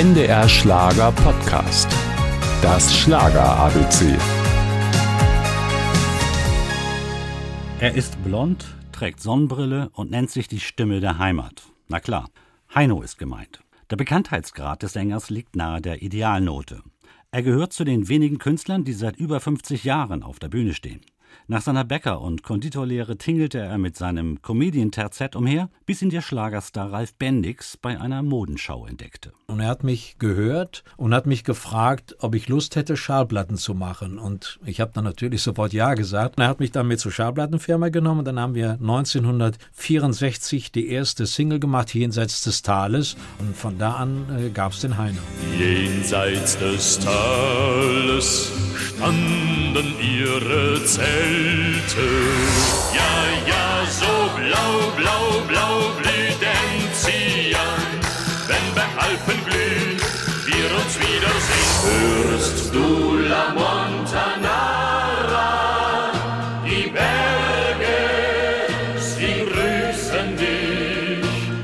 NDR Schlager Podcast. Das Schlager ABC. Er ist blond, trägt Sonnenbrille und nennt sich die Stimme der Heimat. Na klar, Heino ist gemeint. Der Bekanntheitsgrad des Sängers liegt nahe der Idealnote. Er gehört zu den wenigen Künstlern, die seit über 50 Jahren auf der Bühne stehen. Nach seiner Bäcker- und Konditorlehre tingelte er mit seinem Comedian-Terzett umher, bis ihn der Schlagerstar Ralf Bendix bei einer Modenschau entdeckte. Und er hat mich gehört und hat mich gefragt, ob ich Lust hätte, Schallplatten zu machen. Und ich habe dann natürlich sofort Ja gesagt. Und er hat mich dann mit zur Schallplattenfirma genommen. Und dann haben wir 1964 die erste Single gemacht, Jenseits des Tales. Und von da an äh, gab es den Heino. Jenseits des Tales standen ihre Zelte. Ja, ja, so blau, blau, blau blüht Enzian, wenn beim Alpen glüht, wir uns wiedersehen.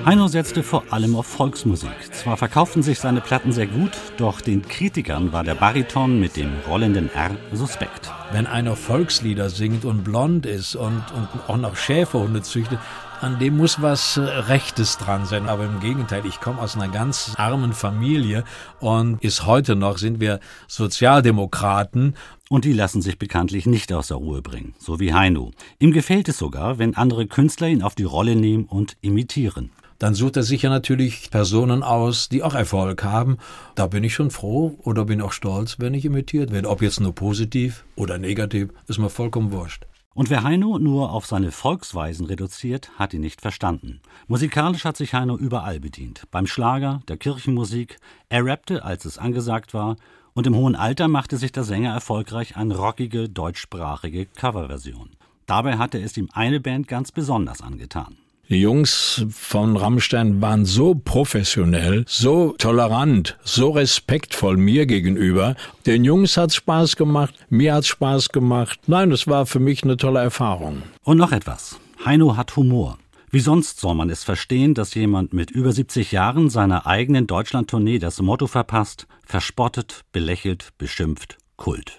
Heino setzte vor allem auf Volksmusik. Zwar verkauften sich seine Platten sehr gut, doch den Kritikern war der Bariton mit dem rollenden R suspekt. Wenn einer Volkslieder singt und blond ist und, und auch noch Schäferhunde züchtet, an dem muss was äh, Rechtes dran sein. Aber im Gegenteil, ich komme aus einer ganz armen Familie und ist heute noch, sind wir Sozialdemokraten. Und die lassen sich bekanntlich nicht aus der Ruhe bringen, so wie Heino. Ihm gefällt es sogar, wenn andere Künstler ihn auf die Rolle nehmen und imitieren. Dann sucht er sich ja natürlich Personen aus, die auch Erfolg haben. Da bin ich schon froh oder bin auch stolz, wenn ich imitiert werde. Ob jetzt nur positiv oder negativ, ist mir vollkommen wurscht. Und wer Heino nur auf seine Volksweisen reduziert, hat ihn nicht verstanden. Musikalisch hat sich Heino überall bedient. Beim Schlager, der Kirchenmusik, er rappte, als es angesagt war, und im hohen Alter machte sich der Sänger erfolgreich an rockige, deutschsprachige Coverversion. Dabei hatte es ihm eine Band ganz besonders angetan. Die Jungs von Rammstein waren so professionell, so tolerant, so respektvoll mir gegenüber. Den Jungs hat's Spaß gemacht, mir hat's Spaß gemacht. Nein, es war für mich eine tolle Erfahrung. Und noch etwas. Heino hat Humor. Wie sonst soll man es verstehen, dass jemand mit über 70 Jahren seiner eigenen Deutschlandtournee das Motto verpasst, verspottet, belächelt, beschimpft, Kult.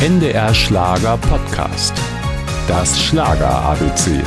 NDR Schlager Podcast. Das Schlager ABC.